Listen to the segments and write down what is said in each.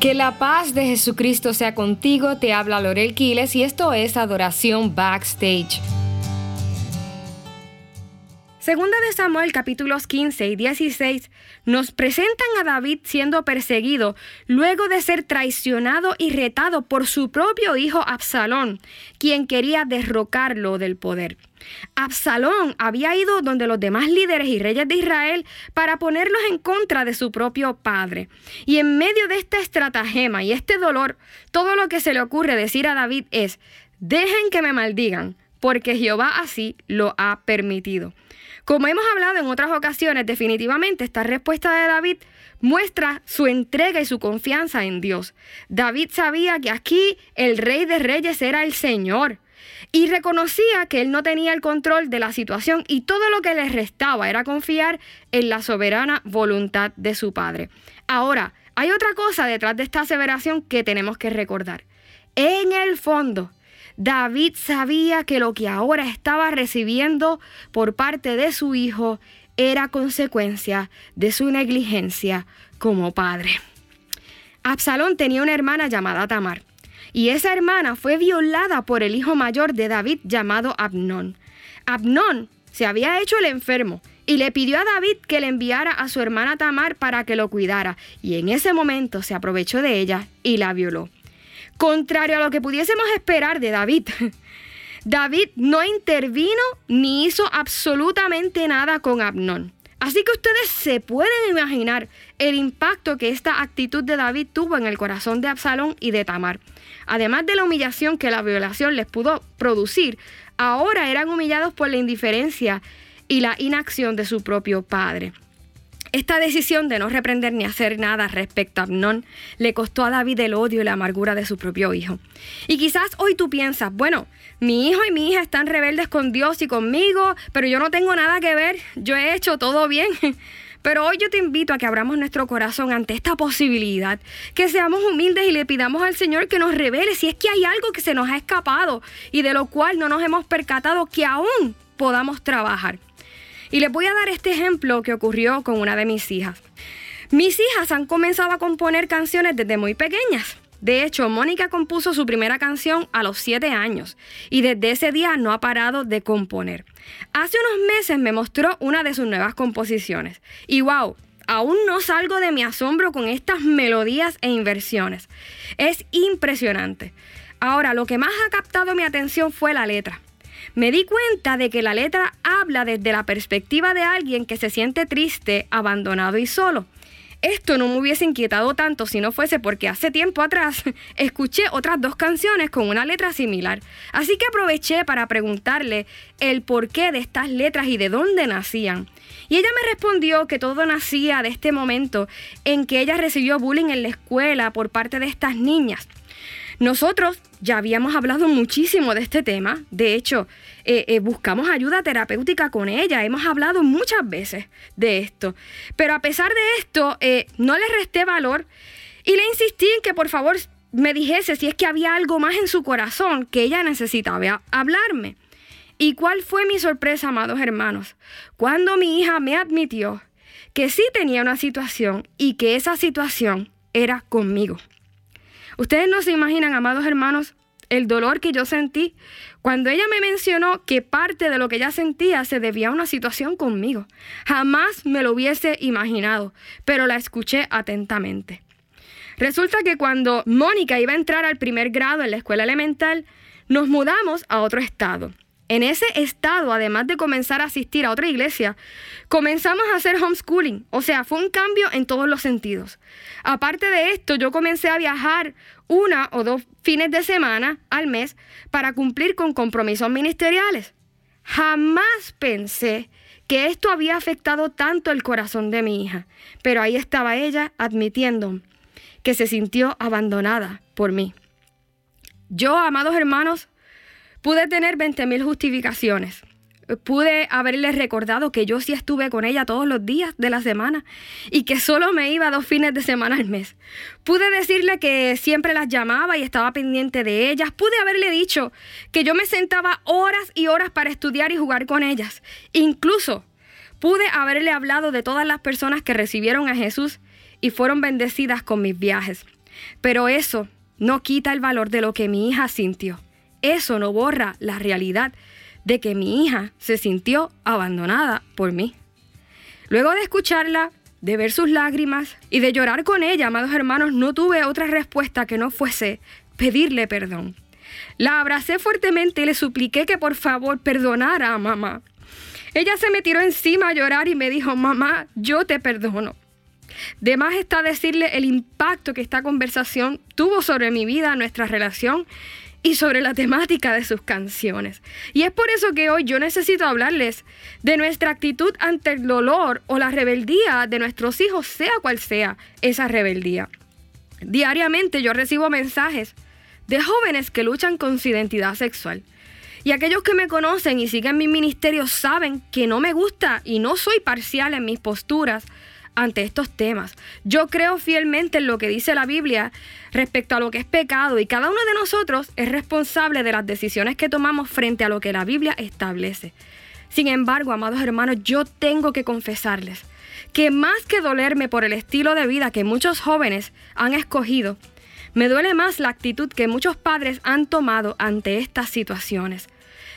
Que la paz de Jesucristo sea contigo, te habla Lorel Quiles y esto es Adoración Backstage. Segunda de Samuel capítulos 15 y 16 nos presentan a David siendo perseguido luego de ser traicionado y retado por su propio hijo Absalón, quien quería derrocarlo del poder. Absalón había ido donde los demás líderes y reyes de Israel para ponerlos en contra de su propio padre. Y en medio de esta estratagema y este dolor, todo lo que se le ocurre decir a David es, dejen que me maldigan, porque Jehová así lo ha permitido. Como hemos hablado en otras ocasiones, definitivamente esta respuesta de David muestra su entrega y su confianza en Dios. David sabía que aquí el rey de reyes era el Señor y reconocía que él no tenía el control de la situación y todo lo que le restaba era confiar en la soberana voluntad de su padre. Ahora, hay otra cosa detrás de esta aseveración que tenemos que recordar. En el fondo, David sabía que lo que ahora estaba recibiendo por parte de su hijo era consecuencia de su negligencia como padre. Absalón tenía una hermana llamada Tamar y esa hermana fue violada por el hijo mayor de David llamado Abnón. Abnón se había hecho el enfermo y le pidió a David que le enviara a su hermana Tamar para que lo cuidara, y en ese momento se aprovechó de ella y la violó. Contrario a lo que pudiésemos esperar de David, David no intervino ni hizo absolutamente nada con Abnón. Así que ustedes se pueden imaginar el impacto que esta actitud de David tuvo en el corazón de Absalón y de Tamar. Además de la humillación que la violación les pudo producir, ahora eran humillados por la indiferencia y la inacción de su propio padre. Esta decisión de no reprender ni hacer nada respecto a Abnón le costó a David el odio y la amargura de su propio hijo. Y quizás hoy tú piensas, bueno, mi hijo y mi hija están rebeldes con Dios y conmigo, pero yo no tengo nada que ver, yo he hecho todo bien. Pero hoy yo te invito a que abramos nuestro corazón ante esta posibilidad, que seamos humildes y le pidamos al Señor que nos revele si es que hay algo que se nos ha escapado y de lo cual no nos hemos percatado que aún podamos trabajar. Y les voy a dar este ejemplo que ocurrió con una de mis hijas. Mis hijas han comenzado a componer canciones desde muy pequeñas. De hecho, Mónica compuso su primera canción a los 7 años y desde ese día no ha parado de componer. Hace unos meses me mostró una de sus nuevas composiciones y wow, aún no salgo de mi asombro con estas melodías e inversiones. Es impresionante. Ahora, lo que más ha captado mi atención fue la letra me di cuenta de que la letra habla desde la perspectiva de alguien que se siente triste, abandonado y solo. Esto no me hubiese inquietado tanto si no fuese porque hace tiempo atrás escuché otras dos canciones con una letra similar. Así que aproveché para preguntarle el porqué de estas letras y de dónde nacían. Y ella me respondió que todo nacía de este momento en que ella recibió bullying en la escuela por parte de estas niñas. Nosotros ya habíamos hablado muchísimo de este tema, de hecho, eh, eh, buscamos ayuda terapéutica con ella, hemos hablado muchas veces de esto, pero a pesar de esto, eh, no le resté valor y le insistí en que por favor me dijese si es que había algo más en su corazón que ella necesitaba hablarme. ¿Y cuál fue mi sorpresa, amados hermanos? Cuando mi hija me admitió que sí tenía una situación y que esa situación era conmigo. Ustedes no se imaginan, amados hermanos, el dolor que yo sentí cuando ella me mencionó que parte de lo que ella sentía se debía a una situación conmigo. Jamás me lo hubiese imaginado, pero la escuché atentamente. Resulta que cuando Mónica iba a entrar al primer grado en la escuela elemental, nos mudamos a otro estado. En ese estado, además de comenzar a asistir a otra iglesia, comenzamos a hacer homeschooling. O sea, fue un cambio en todos los sentidos. Aparte de esto, yo comencé a viajar una o dos fines de semana al mes para cumplir con compromisos ministeriales. Jamás pensé que esto había afectado tanto el corazón de mi hija, pero ahí estaba ella admitiendo que se sintió abandonada por mí. Yo, amados hermanos, Pude tener 20.000 justificaciones. Pude haberle recordado que yo sí estuve con ella todos los días de la semana y que solo me iba dos fines de semana al mes. Pude decirle que siempre las llamaba y estaba pendiente de ellas. Pude haberle dicho que yo me sentaba horas y horas para estudiar y jugar con ellas. Incluso pude haberle hablado de todas las personas que recibieron a Jesús y fueron bendecidas con mis viajes. Pero eso no quita el valor de lo que mi hija sintió. Eso no borra la realidad de que mi hija se sintió abandonada por mí. Luego de escucharla, de ver sus lágrimas y de llorar con ella, amados hermanos, no tuve otra respuesta que no fuese pedirle perdón. La abracé fuertemente y le supliqué que por favor perdonara a mamá. Ella se me tiró encima a llorar y me dijo, mamá, yo te perdono. De más está decirle el impacto que esta conversación tuvo sobre mi vida, nuestra relación y sobre la temática de sus canciones. Y es por eso que hoy yo necesito hablarles de nuestra actitud ante el dolor o la rebeldía de nuestros hijos, sea cual sea esa rebeldía. Diariamente yo recibo mensajes de jóvenes que luchan con su identidad sexual. Y aquellos que me conocen y siguen mi ministerio saben que no me gusta y no soy parcial en mis posturas ante estos temas. Yo creo fielmente en lo que dice la Biblia respecto a lo que es pecado y cada uno de nosotros es responsable de las decisiones que tomamos frente a lo que la Biblia establece. Sin embargo, amados hermanos, yo tengo que confesarles que más que dolerme por el estilo de vida que muchos jóvenes han escogido, me duele más la actitud que muchos padres han tomado ante estas situaciones.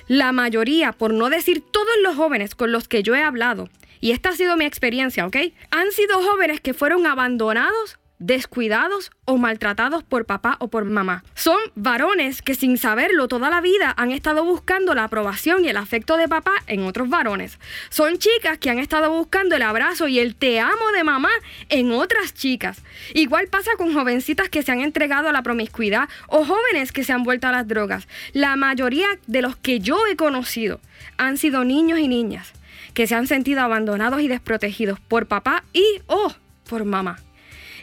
La mayoría, por no decir todos los jóvenes con los que yo he hablado, y esta ha sido mi experiencia, ¿ok? Han sido jóvenes que fueron abandonados descuidados o maltratados por papá o por mamá. Son varones que sin saberlo toda la vida han estado buscando la aprobación y el afecto de papá en otros varones. Son chicas que han estado buscando el abrazo y el te amo de mamá en otras chicas. Igual pasa con jovencitas que se han entregado a la promiscuidad o jóvenes que se han vuelto a las drogas. La mayoría de los que yo he conocido han sido niños y niñas que se han sentido abandonados y desprotegidos por papá y o por mamá.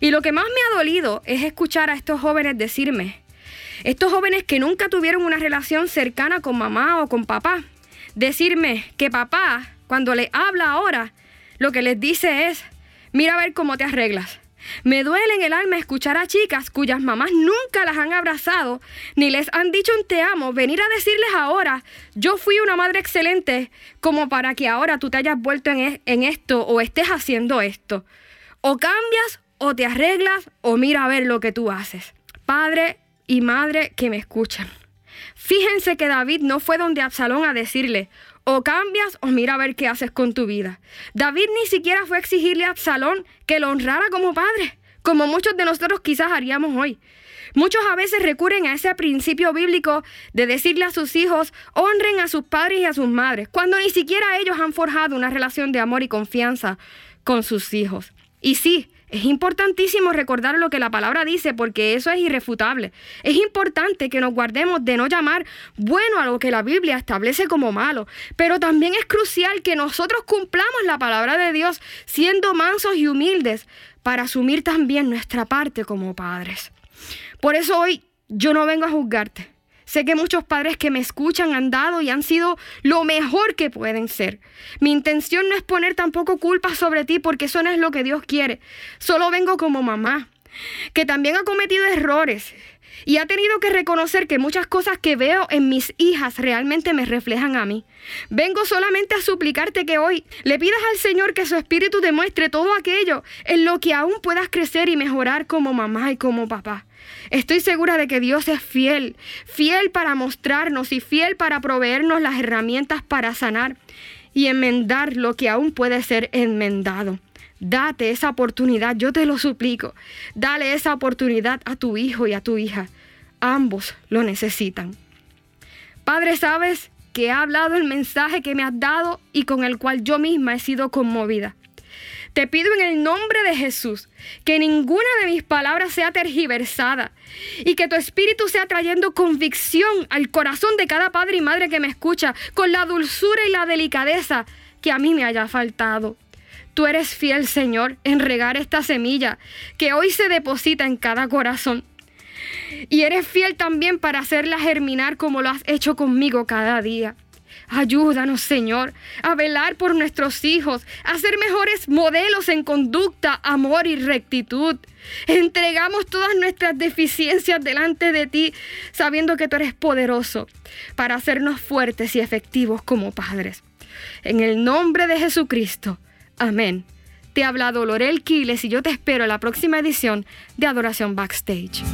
Y lo que más me ha dolido es escuchar a estos jóvenes decirme, estos jóvenes que nunca tuvieron una relación cercana con mamá o con papá, decirme que papá, cuando le habla ahora, lo que les dice es, mira a ver cómo te arreglas. Me duele en el alma escuchar a chicas cuyas mamás nunca las han abrazado ni les han dicho un te amo, venir a decirles ahora, yo fui una madre excelente, como para que ahora tú te hayas vuelto en, e-, en esto o estés haciendo esto. O cambias o te arreglas o mira a ver lo que tú haces. Padre y madre que me escuchan. Fíjense que David no fue donde Absalón a decirle, o cambias o mira a ver qué haces con tu vida. David ni siquiera fue a exigirle a Absalón que lo honrara como padre, como muchos de nosotros quizás haríamos hoy. Muchos a veces recurren a ese principio bíblico de decirle a sus hijos, honren a sus padres y a sus madres, cuando ni siquiera ellos han forjado una relación de amor y confianza con sus hijos. Y sí, es importantísimo recordar lo que la palabra dice porque eso es irrefutable. Es importante que nos guardemos de no llamar bueno a lo que la Biblia establece como malo, pero también es crucial que nosotros cumplamos la palabra de Dios siendo mansos y humildes para asumir también nuestra parte como padres. Por eso hoy yo no vengo a juzgarte. Sé que muchos padres que me escuchan han dado y han sido lo mejor que pueden ser. Mi intención no es poner tampoco culpa sobre ti porque eso no es lo que Dios quiere. Solo vengo como mamá, que también ha cometido errores y ha tenido que reconocer que muchas cosas que veo en mis hijas realmente me reflejan a mí. Vengo solamente a suplicarte que hoy le pidas al Señor que su espíritu te muestre todo aquello en lo que aún puedas crecer y mejorar como mamá y como papá. Estoy segura de que Dios es fiel, fiel para mostrarnos y fiel para proveernos las herramientas para sanar y enmendar lo que aún puede ser enmendado. Date esa oportunidad, yo te lo suplico. Dale esa oportunidad a tu hijo y a tu hija. Ambos lo necesitan. Padre, sabes que he hablado el mensaje que me has dado y con el cual yo misma he sido conmovida. Te pido en el nombre de Jesús que ninguna de mis palabras sea tergiversada y que tu espíritu sea trayendo convicción al corazón de cada padre y madre que me escucha con la dulzura y la delicadeza que a mí me haya faltado. Tú eres fiel, Señor, en regar esta semilla que hoy se deposita en cada corazón. Y eres fiel también para hacerla germinar como lo has hecho conmigo cada día. Ayúdanos, Señor, a velar por nuestros hijos, a ser mejores modelos en conducta, amor y rectitud. Entregamos todas nuestras deficiencias delante de ti, sabiendo que tú eres poderoso para hacernos fuertes y efectivos como padres. En el nombre de Jesucristo. Amén. Te ha hablado Quiles y yo te espero en la próxima edición de Adoración Backstage.